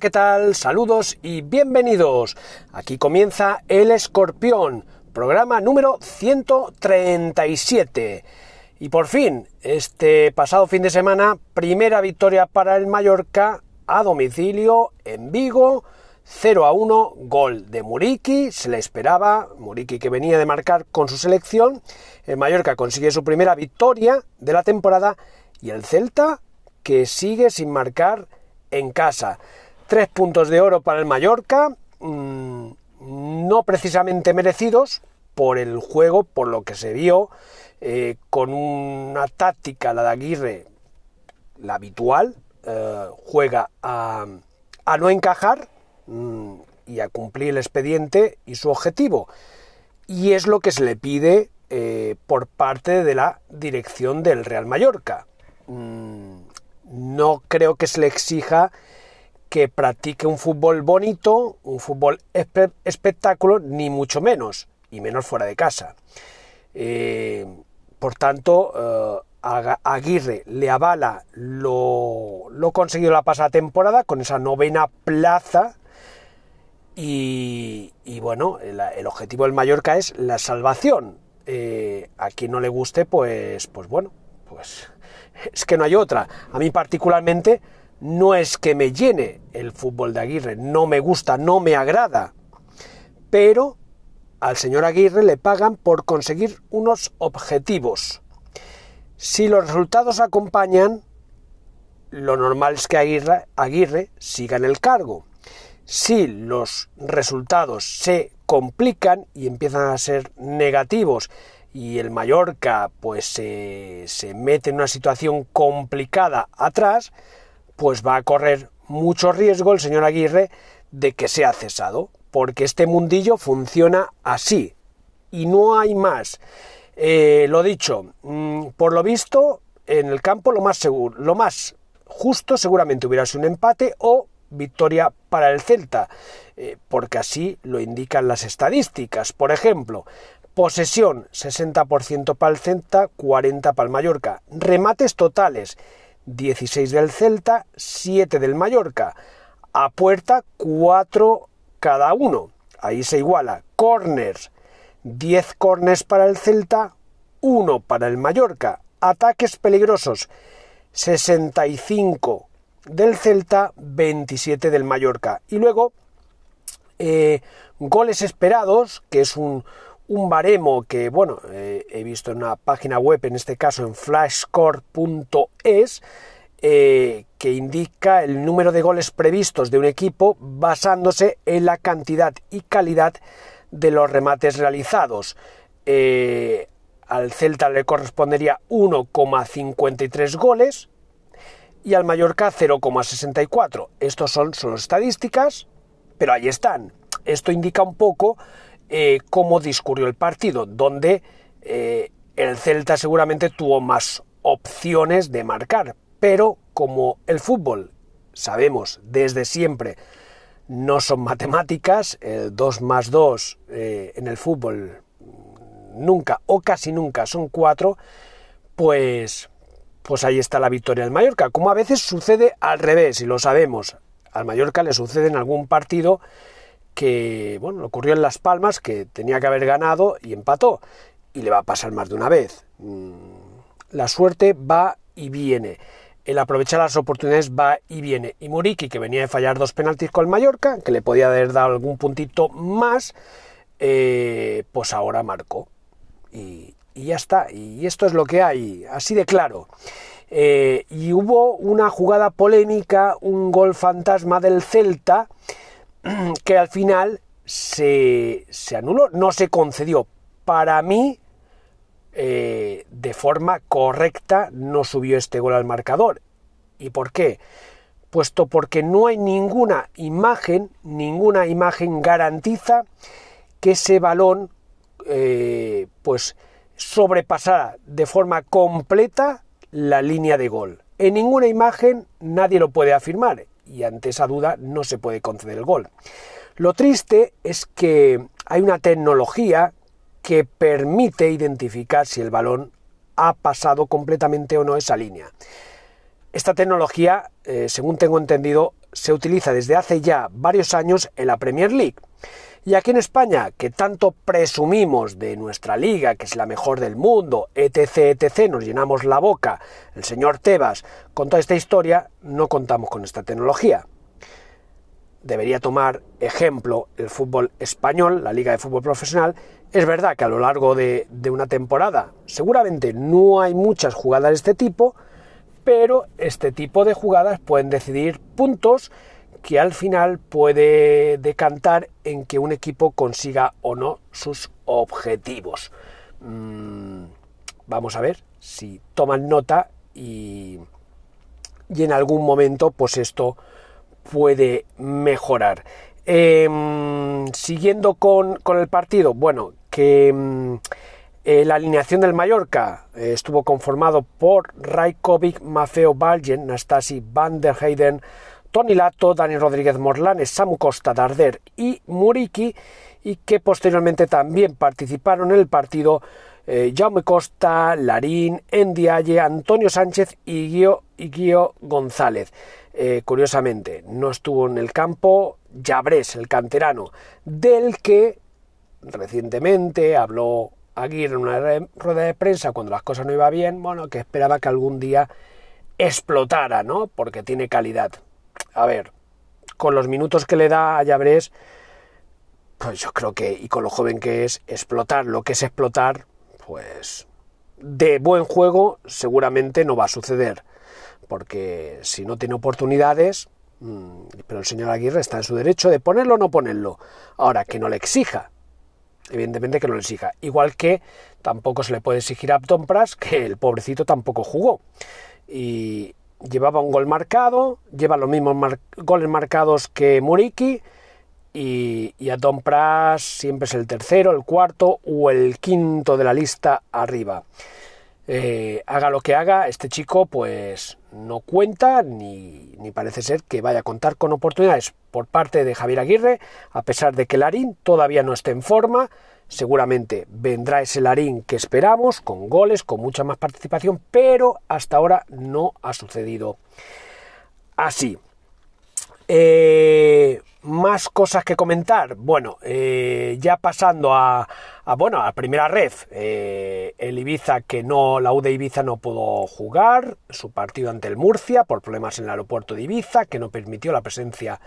¿Qué tal? Saludos y bienvenidos. Aquí comienza El Escorpión, programa número 137. Y por fin, este pasado fin de semana, primera victoria para el Mallorca a domicilio en Vigo, 0 a 1, gol de Muriki, se le esperaba, Muriki que venía de marcar con su selección, el Mallorca consigue su primera victoria de la temporada y el Celta que sigue sin marcar en casa. Tres puntos de oro para el Mallorca, mmm, no precisamente merecidos por el juego, por lo que se vio, eh, con una táctica, la de Aguirre, la habitual, eh, juega a, a, no encajar mmm, y a cumplir el expediente y su objetivo. Y es lo que se le pide eh, por parte de la dirección del Real Mallorca. Mmm, no creo que se le exija que practique un fútbol bonito, un fútbol espe espectáculo, ni mucho menos, y menos fuera de casa. Eh, por tanto, eh, Aguirre le avala lo, lo, conseguido la pasada temporada con esa novena plaza. Y, bueno, el, el, objetivo del Mallorca es la salvación. Eh, a quien no le guste, pues, pues bueno, pues es que no hay otra. A mí particularmente no es que me llene el fútbol de Aguirre, no me gusta, no me agrada, pero al señor Aguirre le pagan por conseguir unos objetivos. Si los resultados acompañan, lo normal es que Aguirre, siga en el cargo. Si los resultados se complican y empiezan a ser negativos y el Mallorca pues se mete en una situación complicada atrás, pues va a correr mucho riesgo el señor Aguirre de que sea cesado, porque este mundillo funciona así y no hay más. Eh, lo dicho, mmm, por lo visto, en el campo lo más seguro, lo más justo seguramente hubiera sido un empate o victoria para el Celta, eh, porque así lo indican las estadísticas. Por ejemplo, posesión 60% para el Celta, 40 para el Mallorca. Remates totales 16 del Celta, 7 del Mallorca. A puerta 4 cada uno. Ahí se iguala. Corners, 10 corners para el Celta, 1 para el Mallorca. Ataques peligrosos, 65 del Celta, 27 del Mallorca. Y luego, eh, goles esperados, que es un, un baremo que, bueno, eh, he visto en una página web, en este caso en flashscore.es, eh, que indica el número de goles previstos de un equipo basándose en la cantidad y calidad de los remates realizados. Eh, al Celta le correspondería 1,53 goles y al Mallorca 0,64. Estos son solo estadísticas, pero ahí están. Esto indica un poco eh, cómo discurrió el partido, donde eh, el Celta seguramente tuvo más opciones de marcar, pero como el fútbol, sabemos desde siempre, no son matemáticas, el 2 más 2 eh, en el fútbol nunca o casi nunca son 4, pues, pues ahí está la victoria del Mallorca, como a veces sucede al revés, y lo sabemos, al Mallorca le sucede en algún partido que, bueno, ocurrió en Las Palmas, que tenía que haber ganado y empató, y le va a pasar más de una vez. La suerte va y viene. El aprovechar las oportunidades va y viene. Y Muriki, que venía de fallar dos penaltis con el Mallorca, que le podía haber dado algún puntito más, eh, pues ahora marcó. Y, y ya está. Y esto es lo que hay, así de claro. Eh, y hubo una jugada polémica, un gol fantasma del Celta, que al final se, se anuló, no se concedió. Para mí, eh, de forma correcta, no subió este gol al marcador. ¿Y por qué? Puesto porque no hay ninguna imagen, ninguna imagen garantiza que ese balón eh, pues sobrepasara de forma completa la línea de gol. En ninguna imagen nadie lo puede afirmar y ante esa duda no se puede conceder el gol. Lo triste es que hay una tecnología que permite identificar si el balón ha pasado completamente o no esa línea. Esta tecnología, eh, según tengo entendido, se utiliza desde hace ya varios años en la Premier League. Y aquí en España, que tanto presumimos de nuestra liga, que es la mejor del mundo, etc., etc., nos llenamos la boca, el señor Tebas, con toda esta historia, no contamos con esta tecnología. Debería tomar ejemplo el fútbol español, la liga de fútbol profesional. Es verdad que a lo largo de, de una temporada seguramente no hay muchas jugadas de este tipo, pero este tipo de jugadas pueden decidir puntos que al final puede decantar en que un equipo consiga o no sus objetivos. Mm, vamos a ver si toman nota y, y, en algún momento pues esto puede mejorar. Em, siguiendo con, el partido, bueno, que em, eh, la alineación del Mallorca eh, estuvo conformado por Rajkovic, Mafeo Baljen, Nastasi van der Heyden, Tony Lato, Dani Rodríguez Morlanes, Samu Costa, Darder y Muriki, y que posteriormente también participaron en el partido eh, Jaume Costa, Larín, Endiaye, Antonio Sánchez y Guío, González. Eh, curiosamente, no estuvo en el campo Llabrés, el canterano, del que recientemente habló Aguirre en una rueda de prensa cuando las cosas no iban bien, bueno, que esperaba que algún día explotara, ¿no? Porque tiene calidad a ver, con los minutos que le da a Llabrés, pues yo creo que, y con lo joven que es, explotar lo que es explotar, pues de buen juego seguramente no va a suceder, porque si no tiene oportunidades, mm, pero el señor Aguirre está en su derecho de ponerlo o no ponerlo. Ahora, que no le exija, evidentemente que no le exija. Igual que tampoco se le puede exigir a Tom Pras, que el pobrecito tampoco jugó. Y, llevaba un gol marcado, lleva los mismos goles marcados que Muriki y, a Don Pras siempre es el tercero, el cuarto o el quinto de la lista arriba. Eh, haga lo que haga, este chico pues no cuenta ni, ni, parece ser que vaya a contar con oportunidades por parte de Javier Aguirre, a pesar de que Larín todavía no esté en forma, Seguramente vendrá ese Larín que esperamos, con goles, con mucha más participación, pero hasta ahora no ha sucedido así. Eh, más cosas que comentar. Bueno, eh, ya pasando a, bueno a primera red, eh, el Ibiza que no, la U de Ibiza no pudo jugar su partido ante el Murcia por problemas en el aeropuerto de Ibiza, que no permitió la presencia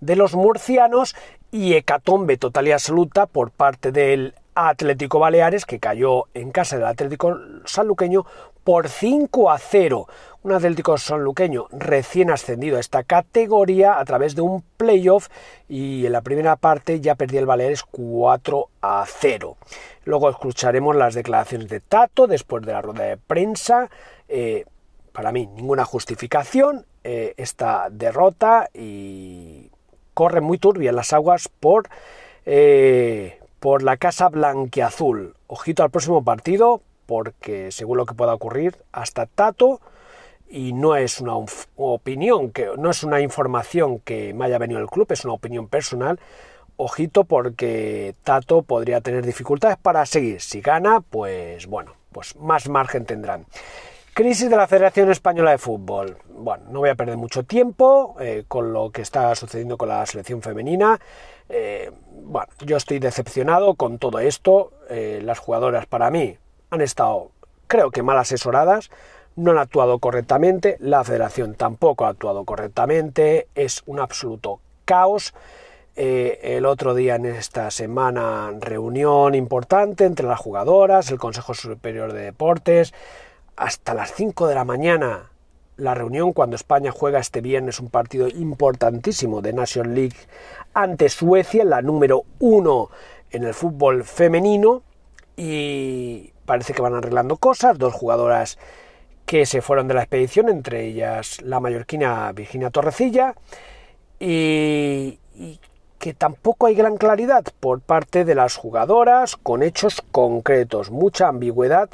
de los murcianos y hecatombe total y absoluta por parte del Atlético Baleares, que cayó en casa del Atlético Sanluqueño por 5 a 0. Un Atlético Sanluqueño recién ascendido a esta categoría a través de un playoff y en la primera parte ya perdía el Baleares 4 a 0. Luego escucharemos las declaraciones de Tato después de la rueda de prensa. Eh, para mí, ninguna justificación eh, esta derrota y corre muy turbia las aguas por, eh, por la Casa Blanquiazul. Ojito al próximo partido, porque según lo que pueda ocurrir, hasta Tato, y no es una opinión, que no es una información que me haya venido el club, es una opinión personal. Ojito porque Tato podría tener dificultades para seguir. Si gana, pues bueno, pues más margen tendrán. Crisis de la Federación Española de Fútbol. Bueno, no voy a perder mucho tiempo eh, con lo que está sucediendo con la selección femenina. Eh, bueno, yo estoy decepcionado con todo esto. Eh, las jugadoras para mí han estado, creo que mal asesoradas, no han actuado correctamente, la federación tampoco ha actuado correctamente, es un absoluto caos. eh, el otro día en esta semana reunión importante entre las jugadoras, el Consejo Superior de Deportes, hasta las 5 de la mañana la reunión cuando España juega este viernes un partido importantísimo de Nation League ante Suecia, la número uno en el fútbol femenino y parece que van arreglando cosas, dos jugadoras que se fueron de la expedición, entre ellas la mallorquina Virginia Torrecilla y, que tampoco hay gran claridad por parte de las jugadoras con hechos concretos, mucha ambigüedad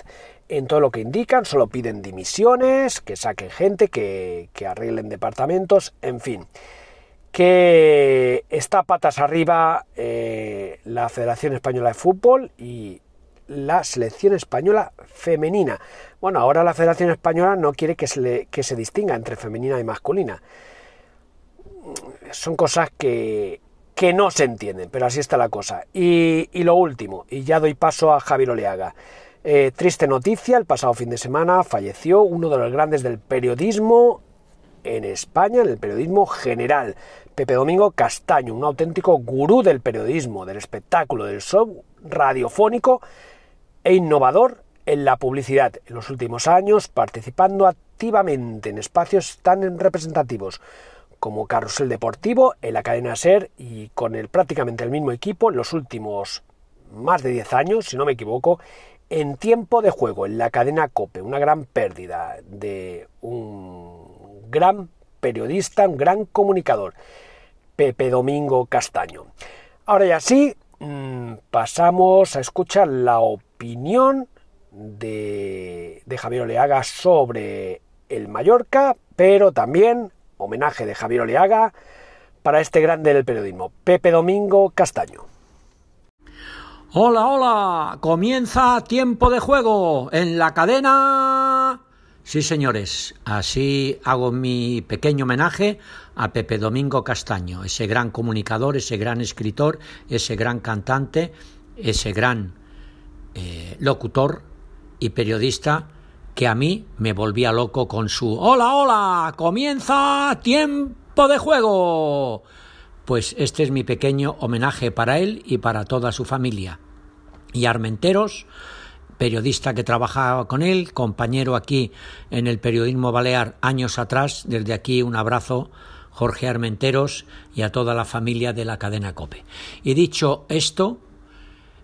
en todo lo que indican, solo piden dimisiones, que saquen gente, que, arreglen departamentos, en fin. Que está patas arriba eh, la Federación Española de Fútbol y la selección española femenina. Bueno, ahora la Federación Española no quiere que se, que se distinga entre femenina y masculina. Son cosas que, que no se entienden, pero así está la cosa. Y, y lo último, y ya doy paso a Javier Oleaga. Eh, triste noticia, el pasado fin de semana falleció uno de los grandes del periodismo en España, en el periodismo general, Pepe Domingo Castaño, un auténtico gurú del periodismo, del espectáculo, del show radiofónico e innovador en la publicidad en los últimos años, participando activamente en espacios tan representativos como Carrusel Deportivo en la cadena SER y con el prácticamente el mismo equipo en los últimos más de 10 años, si no me equivoco, en tiempo de juego, en la cadena Cope, una gran pérdida de un gran periodista, un gran comunicador, Pepe Domingo Castaño. Ahora ya sí, mm, pasamos a escuchar la opinión de, de Javier Oleaga sobre el Mallorca, pero también homenaje de Javier Oleaga para este grande del periodismo, Pepe Domingo Castaño. Hola, hola, comienza tiempo de juego en la cadena. Sí, señores, así hago mi pequeño homenaje a Pepe Domingo Castaño, ese gran comunicador, ese gran escritor, ese gran cantante, ese gran eh, locutor y periodista que a mí me volvía loco con su Hola, hola, comienza tiempo de juego. Pues este es mi pequeño homenaje para él y para toda su familia. Y Armenteros, periodista que trabajaba con él, compañero aquí en el periodismo balear años atrás, desde aquí un abrazo Jorge Armenteros y a toda la familia de la cadena Cope. Y dicho esto,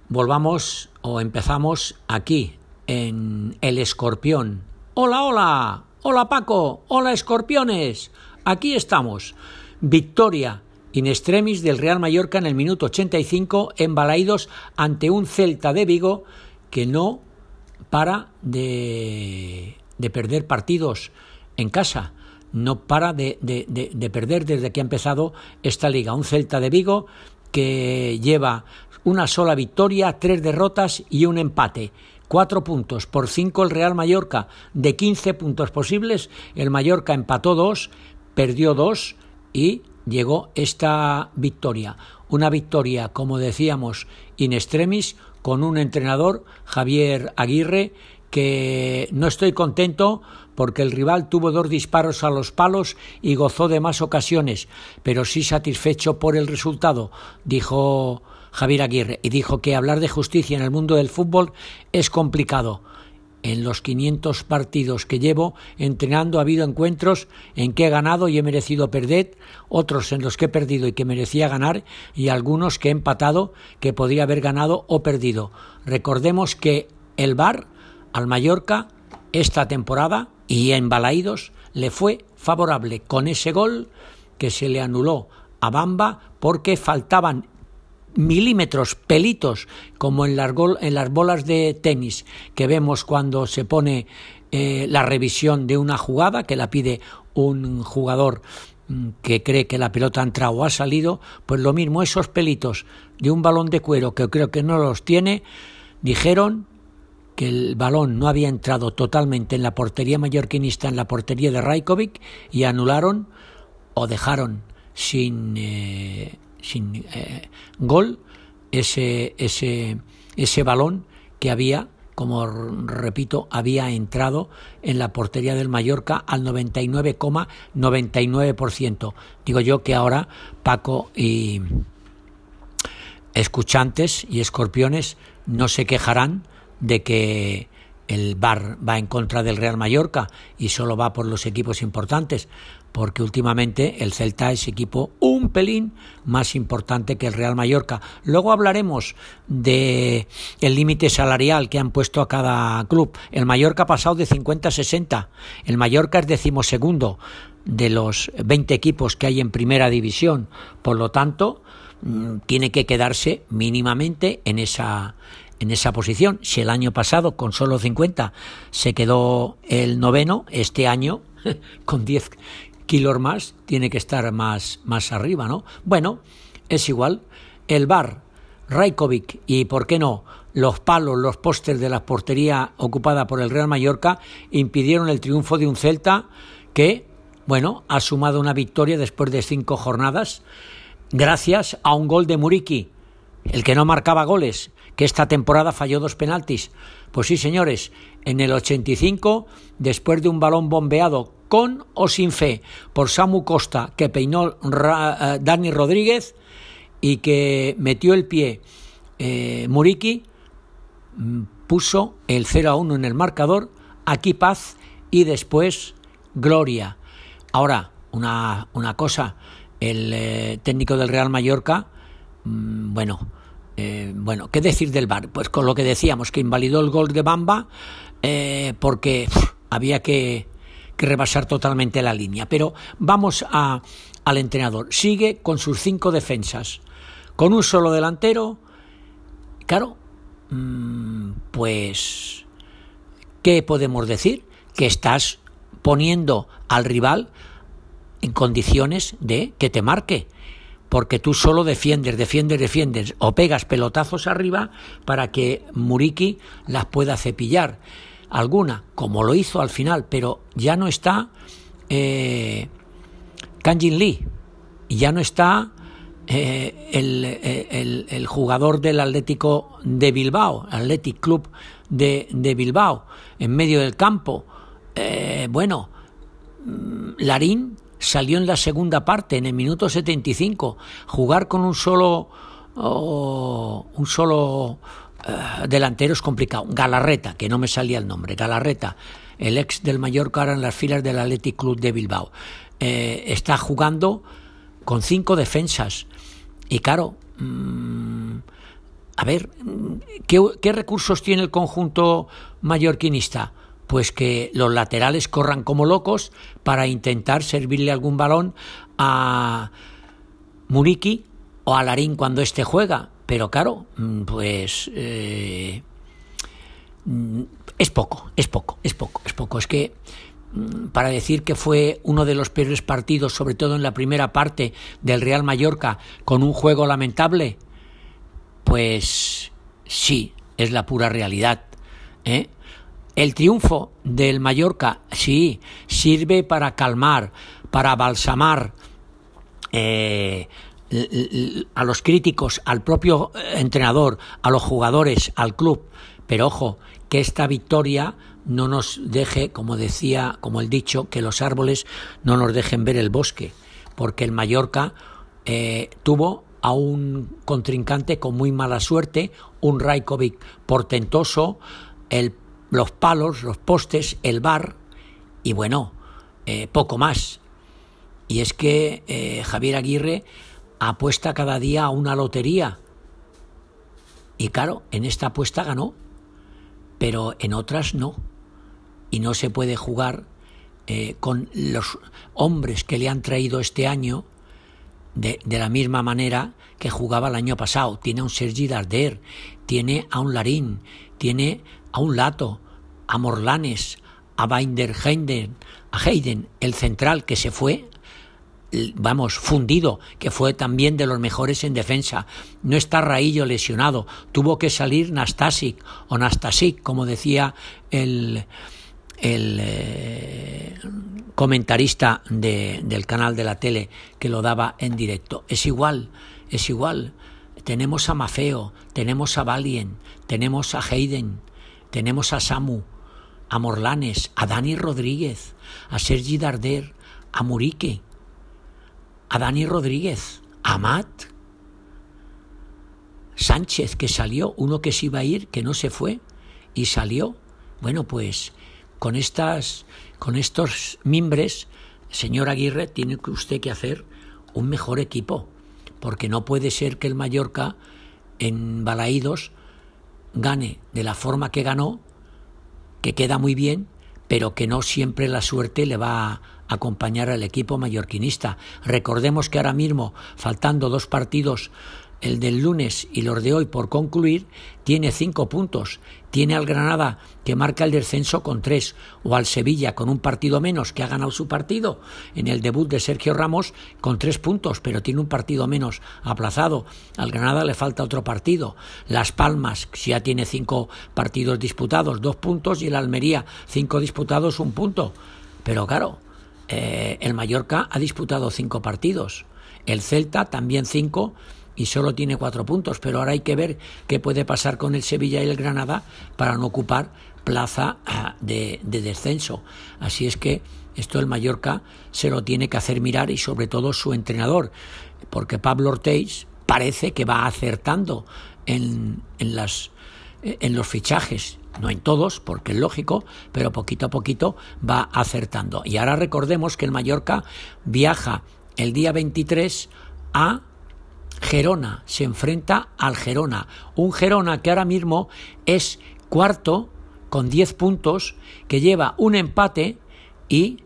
volvamos o empezamos aquí en El Escorpión. Hola, hola, hola Paco, hola Escorpiones, aquí estamos. Victoria in extremis del Real Mallorca en el minuto 85 embalaídos ante un Celta de Vigo que no para de, de perder partidos en casa, no para de, de, de, perder desde que ha empezado esta liga. Un Celta de Vigo que lleva una sola victoria, tres derrotas y un empate. Cuatro puntos por cinco el Real Mallorca. De 15 puntos posibles, el Mallorca empató dos, perdió dos y llegó esta victoria. Una victoria, como decíamos, in extremis, con un entrenador, Javier Aguirre, que no estoy contento porque el rival tuvo dos disparos a los palos y gozó de más ocasiones, pero sí satisfecho por el resultado, dijo Javier Aguirre, y dijo que hablar de justicia en el mundo del fútbol es complicado en los 500 partidos que llevo entrenando ha habido encuentros en que he ganado y he merecido perder, otros en los que he perdido y que merecía ganar y algunos que he empatado que podría haber ganado o perdido. Recordemos que el Bar al Mallorca esta temporada y en Balaídos le fue favorable con ese gol que se le anuló a Bamba porque faltaban milímetros, pelitos, como en las, en las bolas de tenis que vemos cuando se pone eh, la revisión de una jugada que la pide un jugador mm, que cree que la pelota ha entrado o ha salido, pues lo mismo, esos pelitos de un balón de cuero que creo que no los tiene, dijeron que el balón no había entrado totalmente en la portería mallorquinista, en la portería de Rajkovic, y anularon o dejaron sin eh, sin eh, gol ese, ese, ese balón que había como repito, había entrado en la portería del Mallorca al 99,99%. Digo yo que ahora Paco y, escuchantes y escorpiones no se quejarán de que el Bar va en contra del Real Mallorca y solo va por los equipos importantes, porque últimamente el Celta es equipo un pelín más importante que el Real Mallorca. Luego hablaremos de el límite salarial que han puesto a cada club. El Mallorca ha pasado de 50 a 60. El Mallorca es decimosegundo de los 20 equipos que hay en primera división. Por lo tanto, mm, tiene que quedarse mínimamente en esa en esa posición. Si el año pasado con solo 50 se quedó el noveno, este año con 10 kilos más tiene que estar más, más arriba, ¿no? Bueno, es igual. El bar, Rajkovic y, ¿por qué no?, los palos, los pósters de la portería ocupada por el Real Mallorca impidieron el triunfo de un Celta que, bueno, ha sumado una victoria después de cinco jornadas gracias a un gol de Muriki, el que no marcaba goles, que esta temporada falló dos penaltis. Pues sí, señores, en el 85, después de un balón bombeado con o sin fe por Samu Costa, que peinó eh, Dani Rodríguez y que metió el pie eh, Muriki, mm, puso el 0 a 1 en el marcador, aquí paz y después gloria. Ahora, una, una cosa, el eh, técnico del Real Mallorca, mm, bueno, eh, bueno, ¿qué decir del VAR? Pues con lo que decíamos, que invalidó el gol de Bamba eh, porque había que, rebasar totalmente la línea. Pero vamos al entrenador. Sigue con sus cinco defensas, con un solo delantero. Claro, mm, pues, ¿qué podemos decir? Que estás poniendo al rival en condiciones de que te marque porque tú solo defiendes, defiendes, defiendes o pegas pelotazos arriba para que Muriki las pueda cepillar. Alguna, como lo hizo al final, pero ya no está eh, Kanjin Lee, ya no está eh, el, el, jugador del Atlético de Bilbao, Athletic Club de, de Bilbao, en medio del campo. Eh, bueno, mm, Larín salió en la segunda parte, en el minuto 75. Jugar con un solo, oh, un solo eh, delantero es complicado. Galarreta, que no me salía el nombre, Galarreta, el ex del Mallorca ahora en las filas del Athletic Club de Bilbao. Eh, está jugando con cinco defensas. Y claro, mm, a ver, ¿qué, ¿qué recursos tiene el conjunto mallorquinista? Pues que los laterales corran como locos para intentar servirle algún balón a Muriki o a Larín cuando éste juega. Pero claro, mm, pues eh, mm, es poco, es poco, es poco, es poco. Es que mm, para decir que fue uno de los peores partidos, sobre todo en la primera parte del Real Mallorca, con un juego lamentable, pues sí, es la pura realidad. ¿eh? El triunfo del Mallorca, sí, sirve para calmar, para balsamar eh, a los críticos, al propio entrenador, a los jugadores, al club. Pero ojo, que esta victoria no nos deje, como decía, como el dicho, que los árboles no nos dejen ver el bosque, porque el Mallorca eh, tuvo a un contrincante con muy mala suerte, un Rajkovic portentoso, el los palos, los postes, el bar y bueno, eh, poco más. Y es que eh, Javier Aguirre apuesta cada día a una lotería. Y claro, en esta apuesta ganó, pero en otras no. Y no se puede jugar eh, con los hombres que le han traído este año de, de, la misma manera que jugaba el año pasado. Tiene a un Sergi Darder, tiene a un Larín, tiene a un Lato, a Morlanes, a Binder a Hayden, el central que se fue, vamos, fundido, que fue también de los mejores en defensa. No está Raillo lesionado, tuvo que salir Nastasic o Nastasic, como decía el, el eh, comentarista de, del canal de la tele que lo daba en directo. Es igual, es igual. Tenemos a Mafeo, tenemos a Valien, tenemos a Hayden, tenemos a Samu, a Morlanes, a Dani Rodríguez, a Sergi Darder, a Murique, a Dani Rodríguez, a Matt. Sánchez que salió, uno que se iba a ir, que no se fue y salió. Bueno, pues con estas, con estos mimbres, señor Aguirre, tiene usted que hacer un mejor equipo, porque no puede ser que el Mallorca en Balaídos gane de la forma que ganó, que queda muy bien, pero que no siempre la suerte le va a acompañar al equipo mallorquinista. Recordemos que ahora mismo, faltando dos partidos el del lunes y los de hoy por concluir, tiene cinco puntos. Tiene al Granada que marca el descenso con tres, o al Sevilla con un partido menos que ha ganado su partido en el debut de Sergio Ramos con tres puntos, pero tiene un partido menos aplazado. Al Granada le falta otro partido. Las Palmas ya tiene cinco partidos disputados, dos puntos, y el Almería cinco disputados, un punto. Pero claro, eh, el Mallorca ha disputado cinco partidos. El Celta también cinco y solo tiene cuatro puntos, pero ahora hay que ver qué puede pasar con el Sevilla y el Granada para no ocupar plaza ah, de, descenso. Así es que esto el Mallorca se lo tiene que hacer mirar y sobre todo su entrenador, porque Pablo Ortiz parece que va acertando en, en, las, en los fichajes, no en todos, porque es lógico, pero poquito a poquito va acertando. Y ahora recordemos que el Mallorca viaja el día 23 a Gerona se enfrenta al Gerona, un Gerona que ahora mismo es cuarto con 10 puntos, que lleva un empate y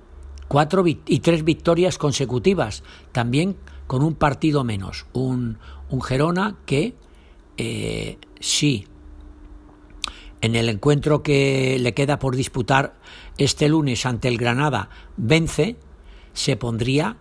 cuatro y tres victorias consecutivas, también con un partido menos, un, Gerona que eh, sí en el encuentro que le queda por disputar este lunes ante el Granada vence, se pondría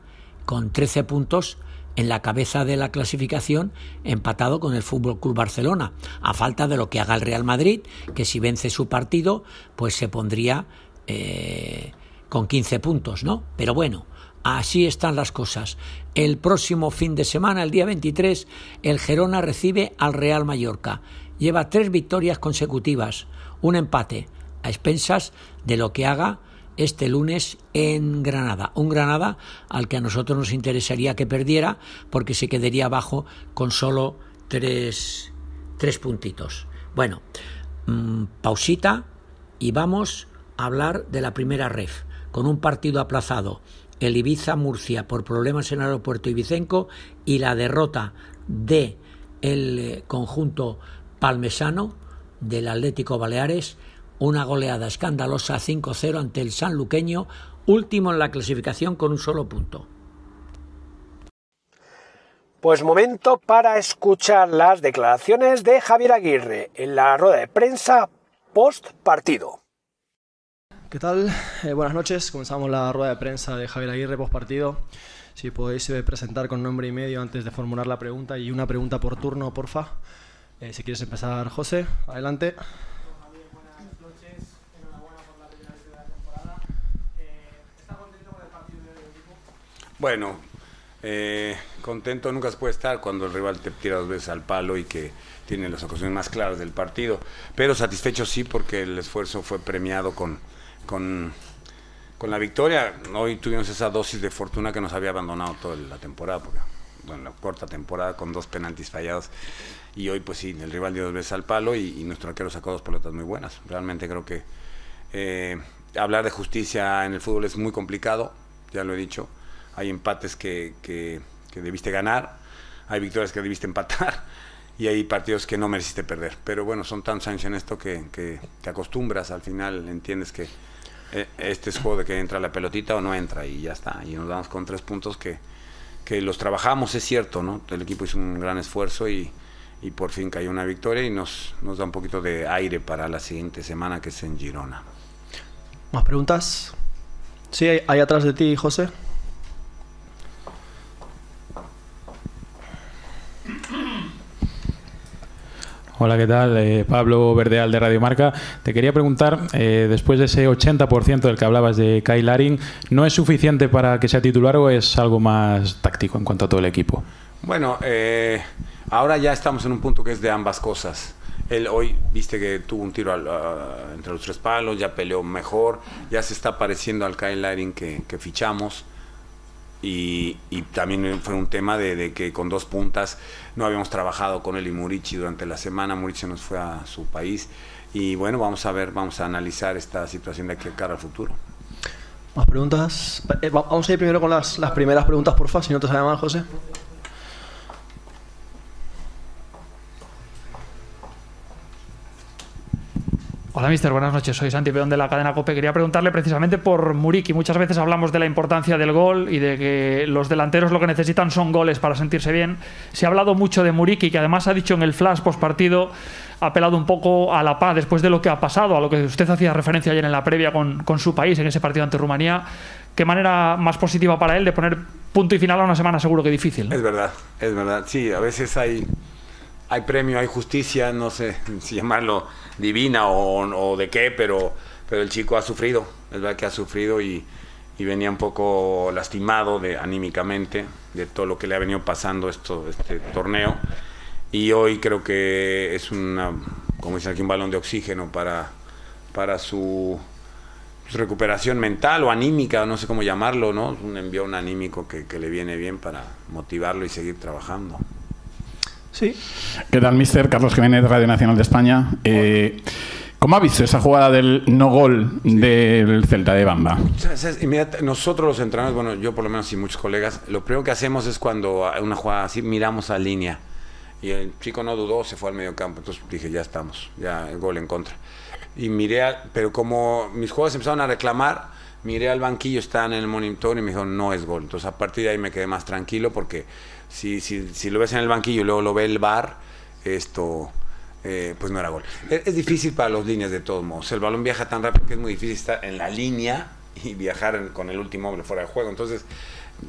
con 13 puntos en la cabeza de la clasificación empatado con el Fútbol Club Barcelona, a falta de lo que haga el Real Madrid, que si vence su partido, pues se pondría eh, con 15 puntos, ¿no? Pero bueno, así están las cosas. El próximo fin de semana, el día 23, el Gerona recibe al Real Mallorca. Lleva tres victorias consecutivas, un empate, a expensas de lo que haga este lunes en Granada. Un Granada al que a nosotros nos interesaría que perdiera porque se quedaría abajo con solo tres, tres puntitos. Bueno, mm, pausita y vamos a hablar de la primera ref, con un partido aplazado, el Ibiza-Murcia por problemas en el aeropuerto Ibicenco y la derrota de el eh, conjunto palmesano del Atlético Baleares una goleada escandalosa 5-0 ante el sanluqueño, último en la clasificación con un solo punto. Pues momento para escuchar las declaraciones de Javier Aguirre en la rueda de prensa post partido. ¿Qué tal? Eh, buenas noches. Comenzamos la rueda de prensa de Javier Aguirre post partido. Si podéis eh, presentar con nombre y medio antes de formular la pregunta y una pregunta por turno, porfa. Eh, si quieres empezar, José, adelante. Bueno, eh, contento nunca se puede estar cuando el rival te tira dos veces al palo y que tiene las ocasiones más claras del partido. Pero satisfecho sí porque el esfuerzo fue premiado con, con, la victoria. Hoy tuvimos esa dosis de fortuna que nos había abandonado toda la temporada, porque, bueno, la corta temporada con dos penaltis fallados. Y hoy pues sí, el rival dio dos veces al palo y, nuestro arquero sacó dos pelotas muy buenas. Realmente creo que eh, hablar de justicia en el fútbol es muy complicado, ya lo he dicho hay empates que, que, debiste ganar, hay victorias que debiste empatar y hay partidos que no mereciste perder. Pero bueno, son tan años en esto que, te acostumbras, al final entiendes que eh, este es juego de que entra la pelotita o no entra y ya está. Y nos damos con tres puntos que, que los trabajamos, es cierto, ¿no? El equipo hizo un gran esfuerzo y, y por fin cayó una victoria y nos, nos da un poquito de aire para la siguiente semana que es en Girona. ¿Más preguntas? Sí, hay atrás de ti, José. Hola, ¿qué tal? Eh, Pablo Verdeal de Radio Marca. Te quería preguntar, eh, después de ese 80% del que hablabas de Kyle Larin, ¿no es suficiente para que sea titular o es algo más táctico en cuanto a todo el equipo? Bueno, eh, ahora ya estamos en un punto que es de ambas cosas. Él hoy, viste que tuvo un tiro entre los tres palos, ya peleó mejor, ya se está pareciendo al Kyle Larin que, que fichamos. Y, y también fue un tema de, que con dos puntas no habíamos trabajado con él y Murici durante la semana. Murici nos fue a su país. Y bueno, vamos a ver, vamos a analizar esta situación de aquí a cara al futuro. ¿Más preguntas? Eh, va- vamos a ir primero con las, las primeras preguntas, porfa, si no te sale mal, José. Hola, mister. Buenas noches. Soy Santi Peón de la cadena COPE. Quería preguntarle precisamente por Muriki. Muchas veces hablamos de la importancia del gol y de que los delanteros lo que necesitan son goles para sentirse bien. Se ha hablado mucho de Muriki, que además ha dicho en el flash post partido, ha apelado un poco a la paz después de lo que ha pasado, a lo que usted hacía referencia ayer en la previa con, su país, en ese partido ante Rumanía. ¿Qué manera más positiva para él de poner punto y final a una semana seguro que difícil? Es verdad, es verdad. Sí, a veces hay, hay premio, hay justicia, no sé si llamarlo divina o, de qué, pero, pero el chico ha sufrido, es verdad que ha sufrido y, y venía un poco lastimado de, anímicamente de todo lo que le ha venido pasando esto, este torneo. Y hoy creo que es una, como dicen aquí, un balón de oxígeno para, para su, su recuperación mental o anímica, no sé cómo llamarlo, ¿no? Un envión anímico que, que le viene bien para motivarlo y seguir trabajando. Sí. ¿Qué tal, mister? Carlos Jiménez, Radio Nacional de España. Eh, ¿Cómo ha visto esa jugada del no gol del Celta de Bamba? Nosotros los entrenadores, bueno, yo por lo menos y muchos colegas, lo primero que hacemos es cuando una jugada así miramos a línea. Y el chico no dudó, se fue al medio campo. Entonces dije, ya estamos, ya el gol en contra. Y miré, a- pero como mis jugadores empezaron a reclamar, miré al banquillo, estaban en el monitor y me dijeron, no es gol. Entonces a partir de ahí me quedé más tranquilo porque si, si, si lo ves en el banquillo y luego lo ve el bar, esto eh, pues no era gol. Es, es difícil para los líneas de todos modos. El balón viaja tan rápido que es muy difícil estar en la línea y viajar con el último hombre fuera de juego. Entonces,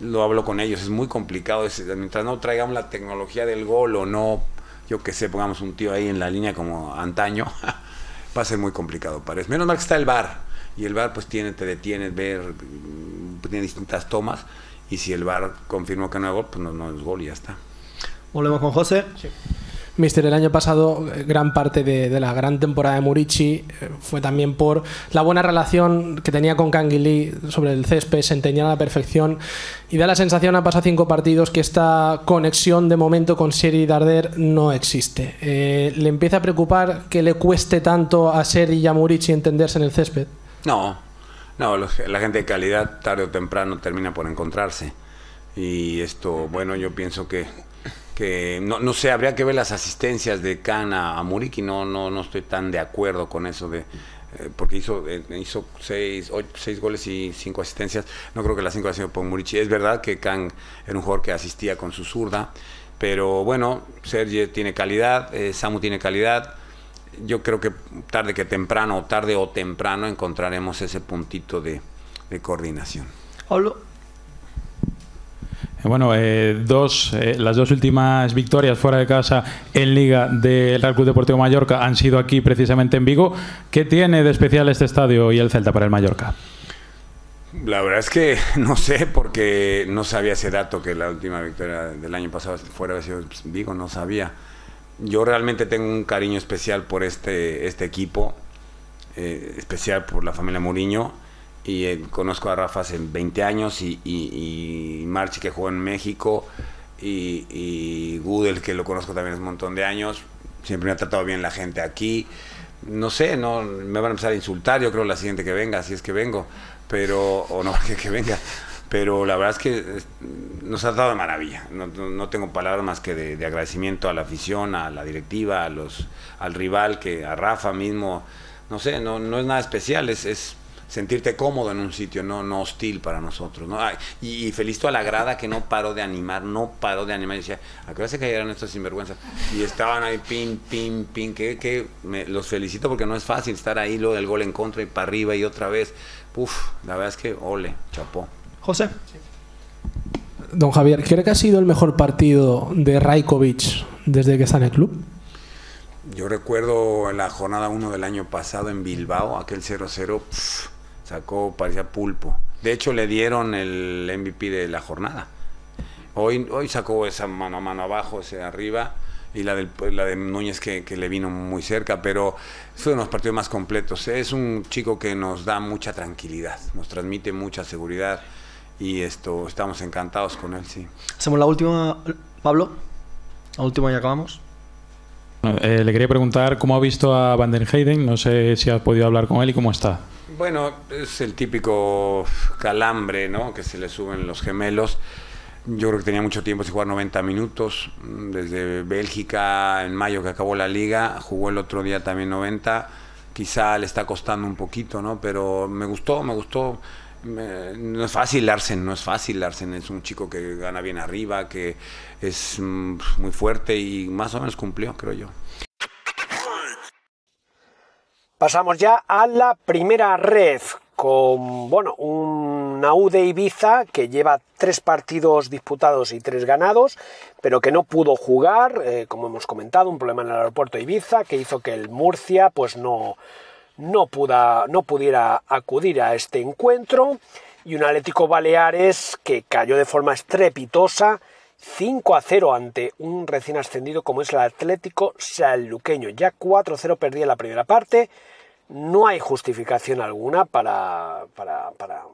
lo hablo con ellos, es muy complicado. mientras no traigamos la tecnología del gol o no, yo que sé, pongamos un tío ahí en la línea como antaño, va a ser muy complicado, parece. Menos mal que está el bar. Y el bar pues tiene, te detiene, ver, mm, tiene distintas tomas. Y si el bar confirmó que no es gol, pues no, no es gol y ya está. Volvemos con José. Mister, el año pasado eh, gran parte de, de la gran temporada de Murici eh, fue también por la buena relación que tenía con Canguilí sobre el césped, se entendían a la perfección y da la sensación a pasar cinco partidos que esta conexión de momento con Seri y Darder no existe. Eh, ¿Le empieza a preocupar que le cueste tanto a Seri y a Murici entenderse en el césped? No, no, los- la gente de calidad tarde o temprano termina por encontrarse. Y esto, bueno, yo pienso que, que no, no sé, habría que ver las asistencias de Can a, a Muriqui, no, no, no estoy tan de acuerdo con eso de eh, porque hizo, eh, hizo seis, seis goles y cinco asistencias. No creo que las cinco hayan sido por Murici. Es verdad que Can era un jugador que asistía con su zurda, pero bueno, Sergio tiene calidad, eh, Samu tiene calidad yo creo que tarde que temprano, tarde o temprano, encontraremos ese puntito de, de coordinación. Pablo. Eh, Bueno, eh, dos, eh, las dos últimas victorias fuera de casa en Liga del Real Club Deportivo Mallorca han sido aquí precisamente en Vigo. ¿Qué tiene de especial este estadio y el Celta para el Mallorca? La verdad es que no sé, porque no sabía ese dato que la última victoria del año pasado fuera sido Vigo, no sabía. Yo realmente tengo un cariño especial por este, este equipo, eh, especial por la familia Mourinho. Y eh, conozco a Rafa hace 20 años y, y, Marchi que jugó en México y, y que lo conozco también hace un montón de años. Siempre me ha tratado bien la gente aquí. No sé, no me van a empezar a insultar, yo creo la siguiente que venga, si es que vengo, pero o no que venga. Pero la verdad es que nos ha dado maravilla. No, no- tengo palabras más que de, de agradecimiento a la afición, a la directiva, a los, al rival, que a Rafa mismo. No sé, no, no es nada especial, es, es sentirte cómodo en un sitio, no, no hostil para nosotros. ¿no? Ay, y, y felicito a la grada que no paró de animar, no paró de animar. Y decía, ¿a qué hora se cayeron estos sinvergüenzas? Y estaban ahí, pin, pin, pin, que, que me, los felicito porque no es fácil estar ahí, luego del gol en contra y para arriba y otra vez. Uf, la verdad es que ole, chapó. José. Don Javier, ¿cree que ha sido el mejor partido de Rajkovic desde que está en el club? Yo recuerdo en la jornada 1 del año pasado en Bilbao, aquel 0-0, pf, sacó, parecía pulpo. De hecho, le dieron el MVP de la jornada. Hoy, hoy sacó esa mano a mano abajo, ese arriba, y la, del, la de Núñez que, que le vino muy cerca, pero fue uno de los partidos más completos. Es un chico que nos da mucha tranquilidad, nos transmite mucha seguridad y esto estamos encantados con él, sí. Hacemos la última, Pablo. La última y acabamos. Eh, le quería preguntar cómo ha visto a Van der Heyden, no sé si ha podido hablar con él y cómo está. Bueno, es el típico calambre, ¿no? Que se le suben los gemelos. Yo creo que tenía mucho tiempo sin jugar 90 minutos. Desde Bélgica, en mayo que acabó la liga, jugó el otro día también 90. Quizá le está costando un poquito, ¿no? Pero me gustó, me gustó. No es fácil Larsen, no es fácil Larsen. Es un chico que gana bien arriba, que es mm, muy fuerte y más o menos cumplió, creo yo. Pasamos ya a la primera ref con bueno, una U de Ibiza que lleva tres partidos disputados y tres ganados, pero que no pudo jugar, eh, como hemos comentado, un problema en el aeropuerto de Ibiza que hizo que el Murcia pues no, no, puda- no pudiera acudir a este encuentro y un Atlético Baleares que cayó de forma estrepitosa 5 a 0 ante un recién ascendido como es el Atlético Sanluqueño. Ya 4 a 0 perdía la primera parte. No hay justificación alguna para, para, para,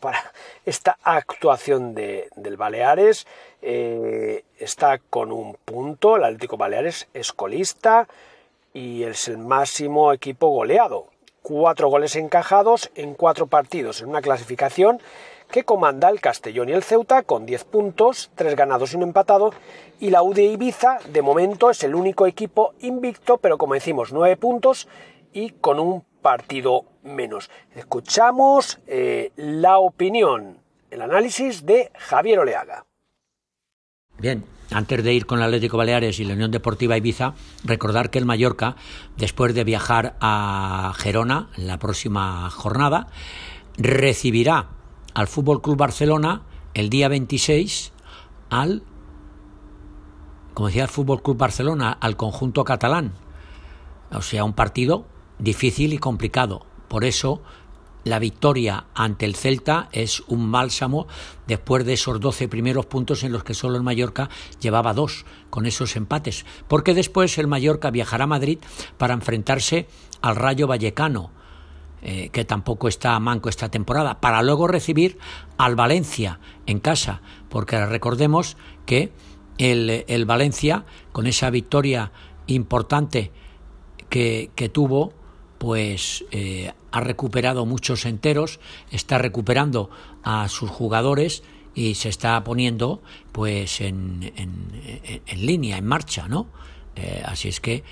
para esta actuación de, del Baleares. Eh, está con un punto, el Atlético Baleares es colista y es el máximo equipo goleado. Cuatro goles encajados en cuatro partidos en una clasificación que comanda el Castellón y el Ceuta con 10 puntos, 3 ganados y un empatado, y la UD Ibiza de momento es el único equipo invicto, pero como decimos, 9 puntos y con un partido menos. Escuchamos eh, la opinión, el análisis de Javier Oleaga. Bien, antes de ir con el Atlético Baleares y la Unión Deportiva Ibiza, recordar que el Mallorca, después de viajar a Gerona en la próxima jornada, recibirá al Fútbol Club Barcelona el día 26 al, como decía el Fútbol Club Barcelona, al conjunto catalán. O sea, un partido difícil y complicado. Por eso la victoria ante el Celta es un bálsamo después de esos 12 primeros puntos en los que solo el Mallorca llevaba dos con esos empates. Porque después el Mallorca viajará a Madrid para enfrentarse al Rayo Vallecano, eh, que tampoco está a manco esta temporada, para luego recibir al Valencia en casa. Porque recordemos que el, el Valencia, con esa victoria importante que, que tuvo, pues eh, ha recuperado muchos enteros, está recuperando a sus jugadores y se está poniendo pues en, en, en- línea, en marcha, ¿no? Eh, así es que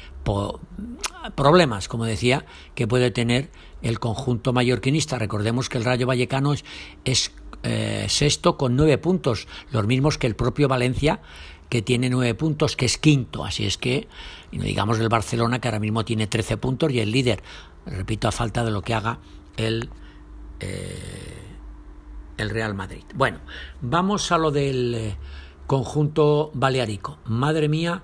problemas, como decía, que puede tener el conjunto mallorquinista. Recordemos que el Rayo Vallecano es, es, eh, sexto con nueve puntos, los mismos que el propio Valencia, que tiene nueve puntos, que es quinto. Así es que, y no digamos del Barcelona, que ahora mismo tiene 13 puntos y el líder, repito, a falta de lo que haga el, eh, el Real Madrid. Bueno, vamos a lo del eh, conjunto balearico. Madre mía,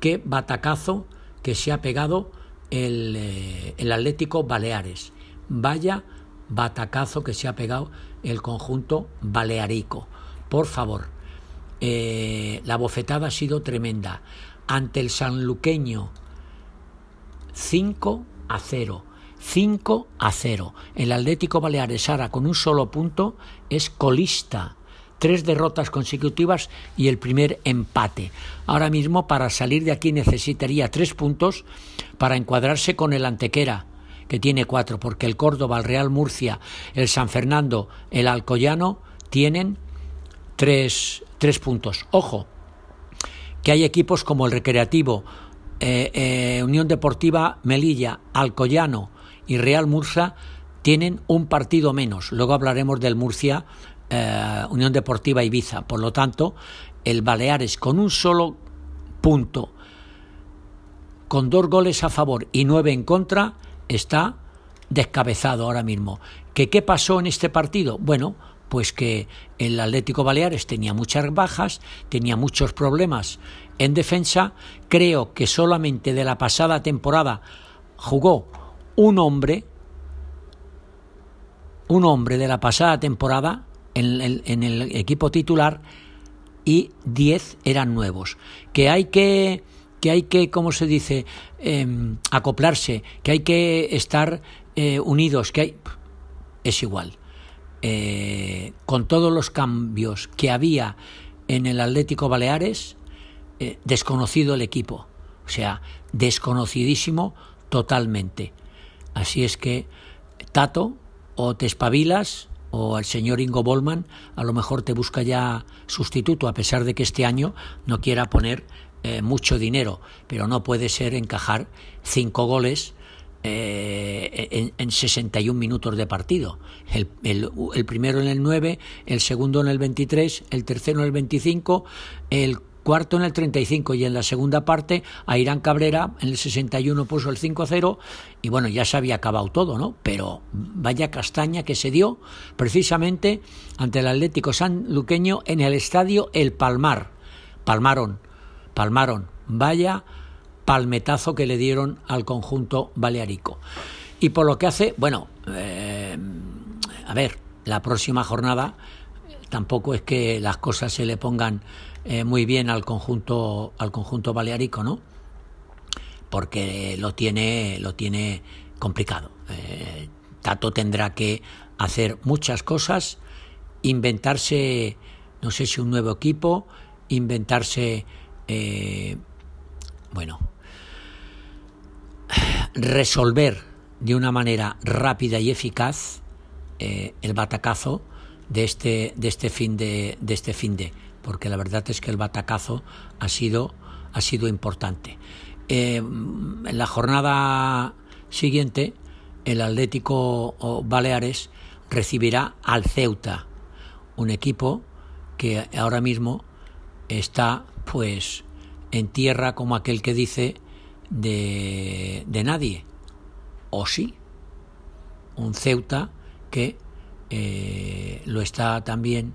qué batacazo que se ha pegado el, eh, el Atlético Baleares. Vaya batacazo que se ha pegado el conjunto balearico. Por favor, la bofetada ha sido tremenda. Ante el sanluqueño, 5 a 0. 5 a 0. El Atlético Baleares ahora con un solo punto es colista. Tres derrotas consecutivas y el primer empate. Ahora mismo para salir de aquí necesitaría tres puntos para encuadrarse con el Antequera, que tiene cuatro, porque el Córdoba, el Real Murcia, el San Fernando, el Alcoyano tienen tres, tres puntos. Ojo, que hay equipos como el Recreativo, eh, eh, Unión Deportiva Melilla, Alcoyano y Real Murcia tienen un partido menos. Luego hablaremos del Murcia, eh, Unión Deportiva Ibiza. Por lo tanto, el Baleares con un solo punto, con dos goles a favor y nueve en contra, está descabezado ahora mismo. ¿Que qué pasó en este partido? Bueno, pues que el Atlético Baleares tenía muchas bajas, tenía muchos problemas en defensa. Creo que solamente de la pasada temporada jugó un hombre, un hombre de la pasada temporada en el, equipo titular y 10 eran nuevos. Que hay que, que hay que, ¿cómo se dice?, eh, acoplarse, que hay que estar eh, unidos, que hay... Es igual. eh, con todos los cambios que había en el Atlético Baleares, eh, desconocido el equipo. O sea, desconocidísimo totalmente. Así es que, Tato, o te espabilas, o el señor Ingo Bollman a lo mejor te busca ya sustituto, a pesar de que este año no quiera poner eh, mucho dinero, pero no puede ser encajar cinco goles eh, en, en, 61 minutos de partido. El, el, el, primero en el 9, el segundo en el 23, el tercero en el 25, el cuarto en el 35 y en la segunda parte a Irán Cabrera en el 61 puso el 5-0 y bueno, ya se había acabado todo, ¿no? Pero vaya castaña que se dio precisamente ante el Atlético Sanluqueño en el estadio El Palmar. Palmaron, palmaron, vaya palmetazo que le dieron al conjunto balearico. Y por lo que hace, bueno, eh, a ver, la próxima jornada tampoco es que las cosas se le pongan eh, muy bien al conjunto al conjunto balearico, ¿no? Porque lo tiene lo tiene complicado. Eh, Tato tendrá que hacer muchas cosas, inventarse, no sé si un nuevo equipo, inventarse, bueno, resolver de una manera rápida y eficaz eh, el batacazo de este de este fin de, de este fin de porque la verdad es que el batacazo ha sido, ha sido importante. Eh, en la jornada siguiente, el Atlético Baleares recibirá al Ceuta, un equipo que ahora mismo está pues en tierra como aquel que dice de, de nadie. O sí, un Ceuta que eh, lo está también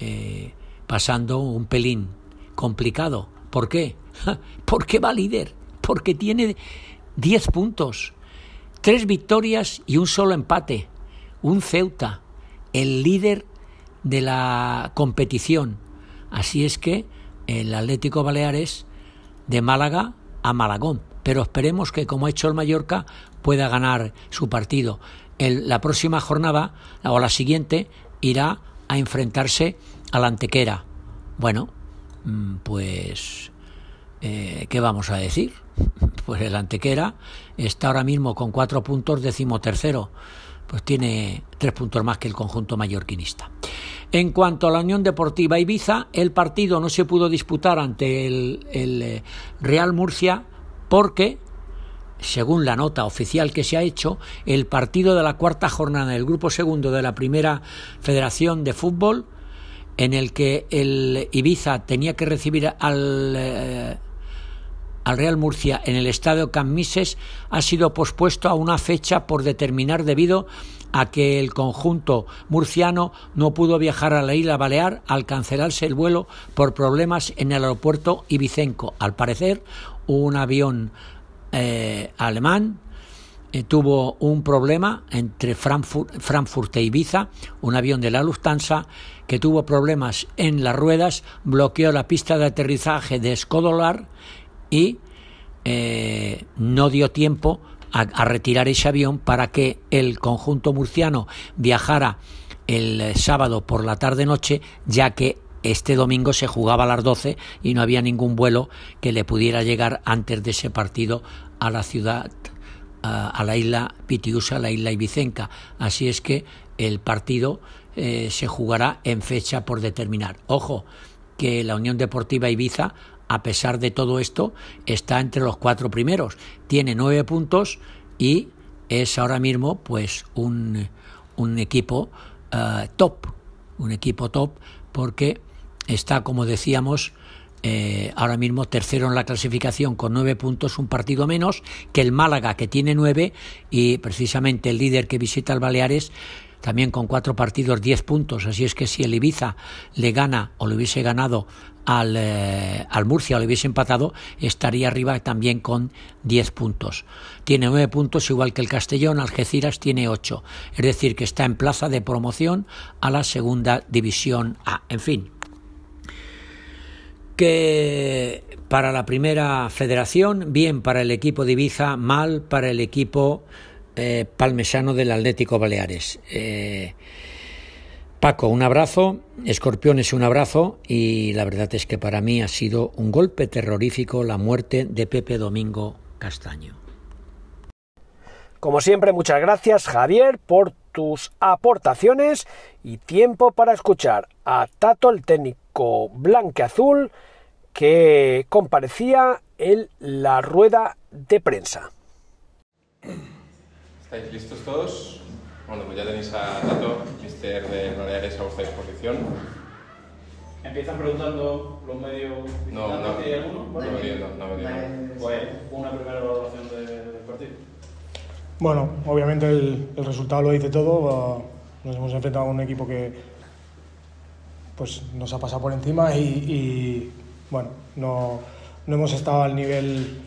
eh, pasando un pelín complicado. ¿Por qué? Porque va líder, porque tiene 10 puntos, tres victorias y un solo empate. Un Ceuta, el líder de la competición. Así es que el Atlético Baleares de Málaga a Malagón. Pero esperemos que, como ha hecho el Mallorca, pueda ganar su partido. El, la próxima jornada, o la siguiente, irá a enfrentarse a la Antequera. Bueno, mm, pues, eh, ¿qué vamos a decir? Pues el Antequera está ahora mismo con cuatro puntos, decimotercero. Pues tiene tres puntos más que el conjunto mallorquinista. En cuanto a la Unión Deportiva Ibiza, el partido no se pudo disputar ante el, eh, Real Murcia porque según la nota oficial que se ha hecho, el partido de la cuarta jornada del grupo segundo de la primera Federación de Fútbol en el que el Ibiza tenía que recibir al, eh, al Real Murcia en el estadio Camises ha sido pospuesto a una fecha por determinar debido a que el conjunto murciano no pudo viajar a la isla Balear al cancelarse el vuelo por problemas en el aeropuerto ibicenco. Al parecer, un avión eh, alemán eh, tuvo un problema entre Frankfurt, Frankfurt e Ibiza, un avión de la Lufthansa que tuvo problemas en las ruedas, bloqueó la pista de aterrizaje de Skodolar y eh, no dio tiempo a, a, retirar ese avión para que el conjunto murciano viajara el sábado por la tarde-noche, ya que este domingo se jugaba a las 12 y no había ningún vuelo que le pudiera llegar antes de ese partido a la ciudad a, la isla Pitiusa, a la isla Ibicenca. Así es que el partido eh, se jugará en fecha por determinar. Ojo, que la Unión Deportiva Ibiza, a pesar de todo esto, está entre los cuatro primeros. Tiene nueve puntos y es ahora mismo pues un, un equipo uh, top, un equipo top porque está, como decíamos, eh, ahora mismo tercero en la clasificación con nueve puntos, un partido menos que el Málaga que tiene nueve y precisamente el líder que visita el Baleares también con cuatro partidos diez puntos. Así es que si el Ibiza le gana o le hubiese ganado al, eh, al Murcia o le hubiese empatado, estaría arriba también con diez puntos. Tiene nueve puntos igual que el Castellón, Algeciras tiene ocho. Es decir, que está en plaza de promoción a la segunda división A. En fin, que para la primera federación, bien para el equipo de Ibiza, mal para el equipo eh, palmesano del Atlético Baleares. Eh, Paco, un abrazo, Escorpiones, un abrazo y la verdad es que para mí ha sido un golpe terrorífico la muerte de Pepe Domingo Castaño. Como siempre, muchas gracias Javier por tus aportaciones y tiempo para escuchar a Tato, el técnico blanqueazul, que comparecía en la rueda de prensa. ¿Estáis listos todos? Bueno, pues ya tenéis a Tato, mister de Baleares a vuestra disposición. Empiezan preguntando los medios No, no, ¿Hay alguno? no, no, no, no, no, no. Pues una primera valoración de- del partido. Bueno, obviamente el, el resultado lo dice todo. uh, Nos hemos enfrentado a un equipo que pues, nos ha pasado por encima y, bueno, no, no hemos estado al nivel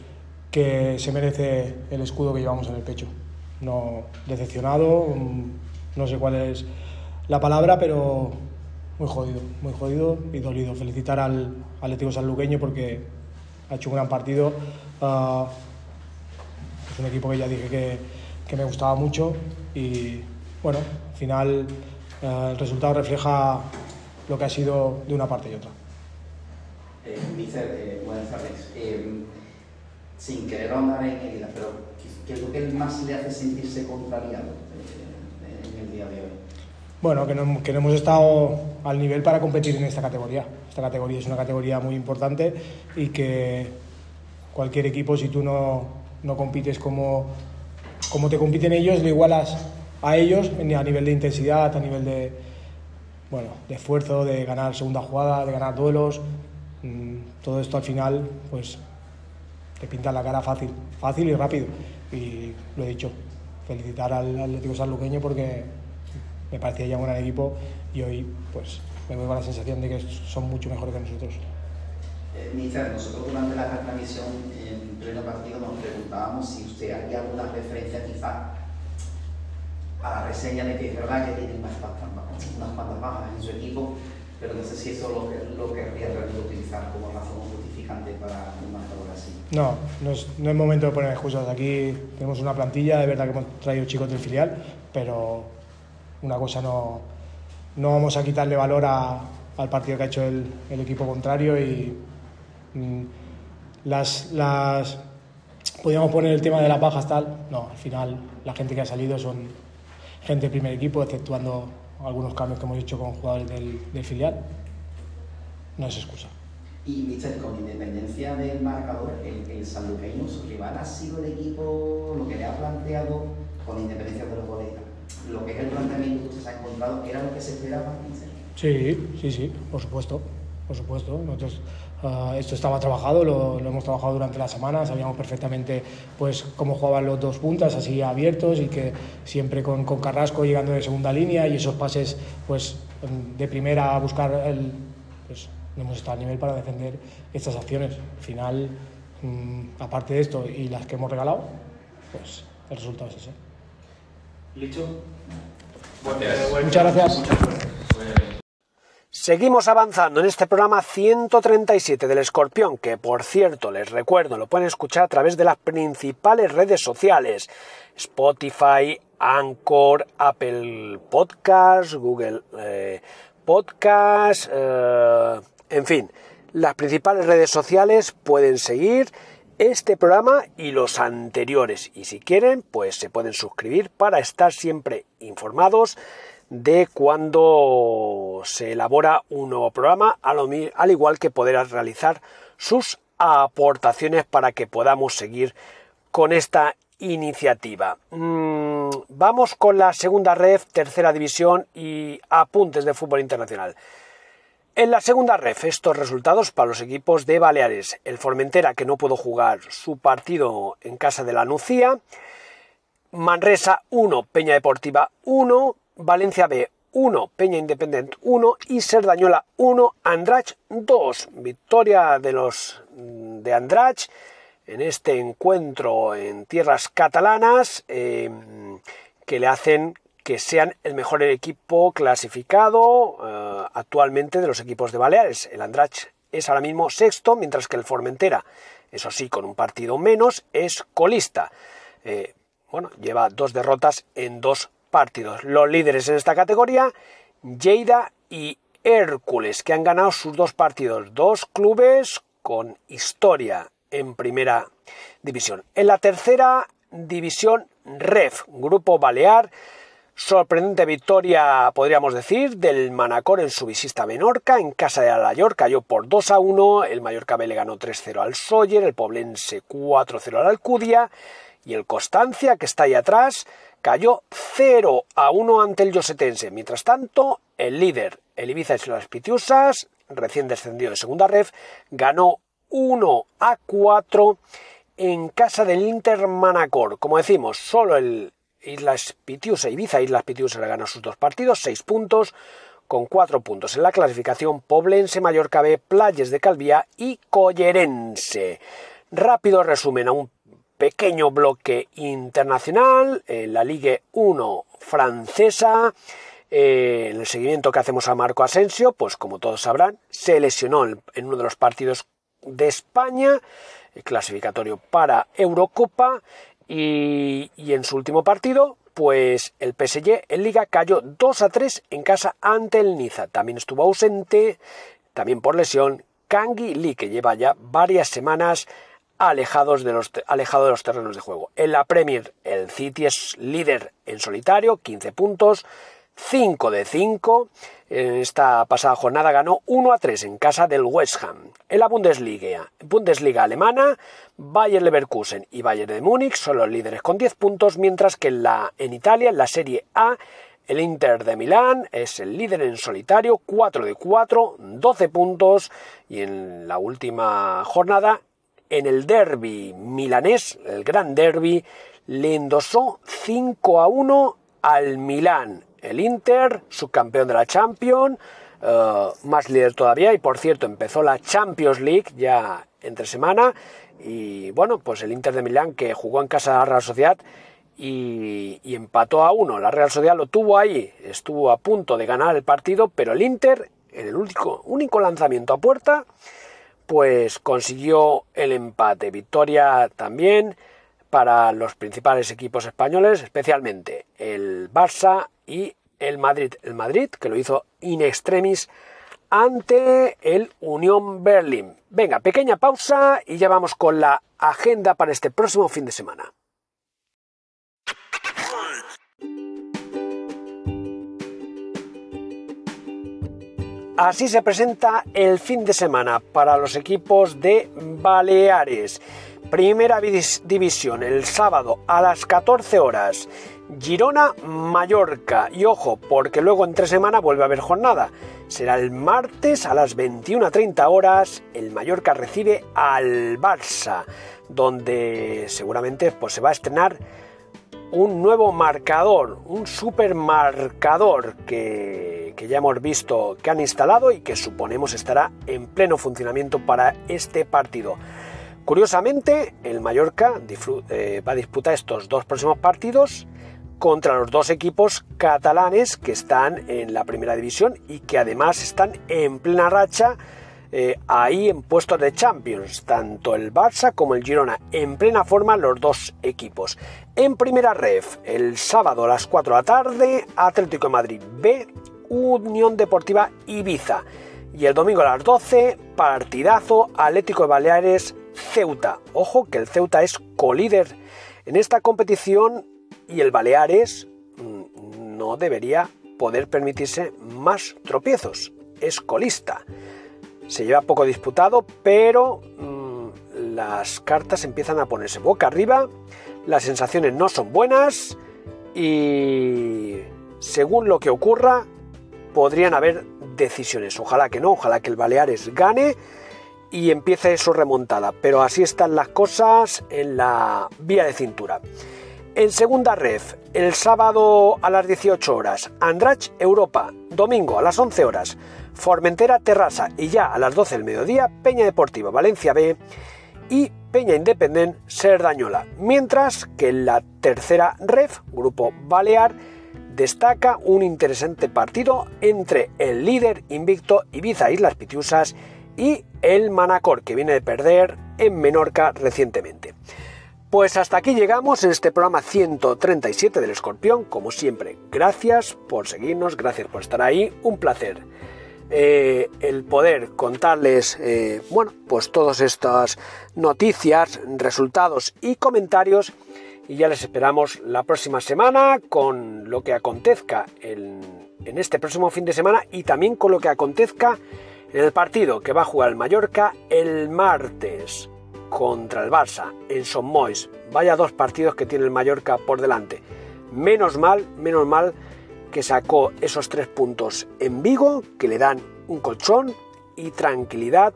que se merece el escudo que llevamos en el pecho. No, decepcionado, mm, no sé cuál es la palabra, pero muy jodido, muy jodido y dolido. Felicitar al Atlético Sanluqueño porque ha hecho un gran partido. Ah, es un equipo que ya dije que, que me gustaba mucho y bueno, al final eh, el resultado refleja lo que ha sido de una parte y otra. Eh, Mister, eh, buenas tardes. Eh, sin querer ahondar en herida, pero ¿qué, es lo que más le hace sentirse contrariado eh, en el día de hoy? Bueno, que no, que no hemos estado al nivel para competir en esta categoría. Esta categoría es una categoría muy importante y que cualquier equipo, si tú no, no compites como, como te compiten ellos, le igualas a ellos a nivel de intensidad, a nivel de, bueno, de esfuerzo, de ganar segunda jugada, de ganar duelos. Mm, Todo esto al final, pues te pinta la cara fácil, fácil y rápido. Y lo he dicho, felicitar al Atlético Sanluqueño porque me parecía ya un gran equipo y hoy pues me voy con la sensación de que son mucho mejores que nosotros. Eh, Mister, nosotros durante la transmisión en pleno partido nos preguntábamos si usted haría alguna referencia quizá a la reseña de que es verdad que tiene unas unas cuantas bajas en su equipo, pero no sé si eso lo, lo querría utilizar como razón justificante para un marcador así. No, no es, no es momento de poner excusas. Aquí tenemos una plantilla, de verdad que hemos traído chicos del filial, pero una cosa no, no vamos a quitarle valor a- al partido que ha hecho el, el equipo contrario y mm, las, las podríamos poner el tema de las bajas tal, no, al final la gente que ha salido son gente del primer equipo, exceptuando algunos cambios que hemos hecho con jugadores del, del filial, no es excusa. Y, Mister, con independencia del marcador, el, el sanluqueño, su rival, ha sido el equipo, lo que le ha planteado, con independencia de los goles, lo que es el planteamiento que usted se ha encontrado, ¿era lo que se esperaba, Mister? Sí, sí, sí, por supuesto, por supuesto. Nosotros, ah, esto estaba trabajado, lo, lo hemos trabajado durante la semana, sabíamos perfectamente pues, cómo jugaban los dos puntas así abiertos y que siempre con, con Carrasco llegando de segunda línea y esos pases pues, de primera a buscar el... Pues, no hemos estado a nivel para defender estas acciones. Al final, mm, aparte de esto y las que hemos regalado, pues el resultado es ese. ¿Listo? Muchas gracias. Seguimos avanzando en este programa 137 del Escorpión, que por cierto, les recuerdo, lo pueden escuchar a través de las principales redes sociales, Spotify, Anchor, Apple Podcast, Google eh, Podcast, eh, en fin, las principales redes sociales pueden seguir este programa y los anteriores. Y si quieren, pues se pueden suscribir para estar siempre informados de cuando se elabora un nuevo programa, al igual que poder realizar sus aportaciones para que podamos seguir con esta iniciativa. Mm, vamos con la segunda red, tercera división y apuntes de fútbol internacional. En la segunda ref, estos resultados para los equipos de Baleares. El Formentera, que no pudo jugar su partido en casa de la Nucía. Manresa 1, Peña Deportiva 1. Valencia B 1, Peña Independent 1. Y Serdañola 1, Andrach 2. Victoria de los mm, de Andrach en este encuentro en tierras catalanas eh, que le hacen que sean el mejor equipo clasificado eh, actualmente de los equipos de Baleares. El Andrach es ahora mismo sexto, mientras que el Formentera, eso sí, con un partido menos, es colista. Eh, bueno, lleva dos derrotas en dos partidos. Los líderes en esta categoría Lleida y Hércules, que han ganado sus dos partidos. Dos clubes con historia en primera división. En la tercera división, REF, Grupo Balear, sorprendente victoria, podríamos decir, del Manacor en su visita a Menorca, en casa de Alayor, cayó por 2 a 1, el Mallorca B le ganó 3-0 al Soller, el Poblense 4-0 al Alcudia, y el Constancia, que está ahí atrás, cayó 0 a 1 ante el Yosetense. Mientras tanto, el líder, el Ibiza y las Pitiusas, recién descendido de segunda ref, ganó 1 a 4 en casa del Inter Manacor. Como decimos, solo el Islas Pitiusa, Ibiza Islas Pitiusa le ganó sus dos partidos, 6 puntos, con 4 puntos en la clasificación Poblense, Mallorca B, Playas de Calvía y Collerense. Rápido resumen a un pequeño bloque internacional en la Ligue 1 francesa. Eh, en el seguimiento que hacemos a Marco Asensio, pues como todos sabrán, se lesionó en uno de los partidos de España, clasificatorio para Eurocopa, y, y, en su último partido, pues el PSG en Liga cayó 2 a 3 en casa ante el Niza. También estuvo ausente, también por lesión, Kangi Lee, que lleva ya varias semanas alejados de los, alejado de los terrenos de juego. En la Premier, el City es líder en solitario, 15 puntos, 5 de 5. En esta pasada jornada ganó 1 a 3 en casa del West Ham. En la Bundesliga, Bundesliga alemana, Bayer Leverkusen y Bayern de Múnich son los líderes con 10 puntos, mientras que en, la, en Italia, en la Serie A, el Inter de Milán es el líder en solitario, 4 de 4, 12 puntos, y en la última jornada, en el derby milanés, el gran derby, le endosó 5 a 1 al Milán. El Inter, subcampeón de la Champions, eh, más líder todavía, y por cierto, empezó la Champions League ya entre semana, y bueno, pues el Inter de Milán que jugó en casa de la Real Sociedad y, empató a uno. La Real Sociedad lo tuvo ahí, estuvo a punto de ganar el partido, pero el Inter, en el único, único lanzamiento a puerta, pues consiguió el empate. Victoria también para los principales equipos españoles, especialmente el Barça y el Madrid. El Madrid, que lo hizo in extremis ante el Unión Berlín. Venga, pequeña pausa y ya vamos con la agenda para este próximo fin de semana. Así se presenta el fin de semana para los equipos de Baleares. Primera división el sábado a las 14 horas. Girona, Mallorca. Y ojo, porque luego entre semana vuelve a haber jornada. Será el martes a las 21.30 horas. El Mallorca recibe al Barça, donde seguramente pues, se va a estrenar un nuevo marcador, un supermarcador que, que ya hemos visto que han instalado y que suponemos estará en pleno funcionamiento para este partido. Curiosamente, el Mallorca eh, va a disputar estos dos próximos partidos contra los dos equipos catalanes que están en la primera división y que además están en plena racha eh, ahí en puestos de Champions, tanto el Barça como el Girona, en plena forma los dos equipos. En primera ref, el sábado a las 4 de la tarde, Atlético de Madrid B, Unión Deportiva Ibiza. Y el domingo a las 12, partidazo Atlético de Baleares Ceuta. Ojo que el Ceuta es colíder en esta competición y el Baleares mm, no debería poder permitirse más tropiezos. Es colista. Se lleva poco disputado, pero mmm, las cartas empiezan a ponerse boca arriba, las sensaciones no son buenas y según lo que ocurra podrían haber decisiones. Ojalá que no, ojalá que el Baleares gane y empiece su remontada, pero así están las cosas en la vía de cintura. En segunda ref, el sábado a las 18 horas, Andrach Europa, domingo a las 11 horas, Formentera Terrassa y ya a las 12 del mediodía Peña Deportiva Valencia B y Peña Independent Serdañola. Mientras que en la tercera ref, Grupo Balear, destaca un interesante partido entre el líder invicto Ibiza Islas Pitiusas y el Manacor, que viene de perder en Menorca recientemente. Pues hasta aquí llegamos en este programa 137 del Escorpión. Como siempre, gracias por seguirnos, gracias por estar ahí, un placer. Eh, el poder contarles, eh, bueno, pues todas estas noticias, resultados y comentarios. Y ya les esperamos la próxima semana con lo que acontezca en, este próximo fin de semana y también con lo que acontezca en el partido que va a jugar el Mallorca el martes contra el Barça en Son Mois. Vaya dos partidos que tiene el Mallorca por delante. Menos mal, menos mal que sacó esos tres puntos en Vigo, que le dan un colchón y tranquilidad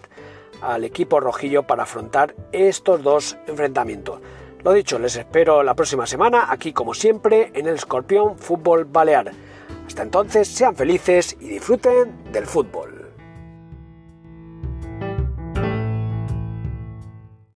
al equipo rojillo para afrontar estos dos enfrentamientos. Lo dicho, les espero la próxima semana, aquí como siempre, en el Escorpión Fútbol Balear. Hasta entonces, sean felices y disfruten del fútbol.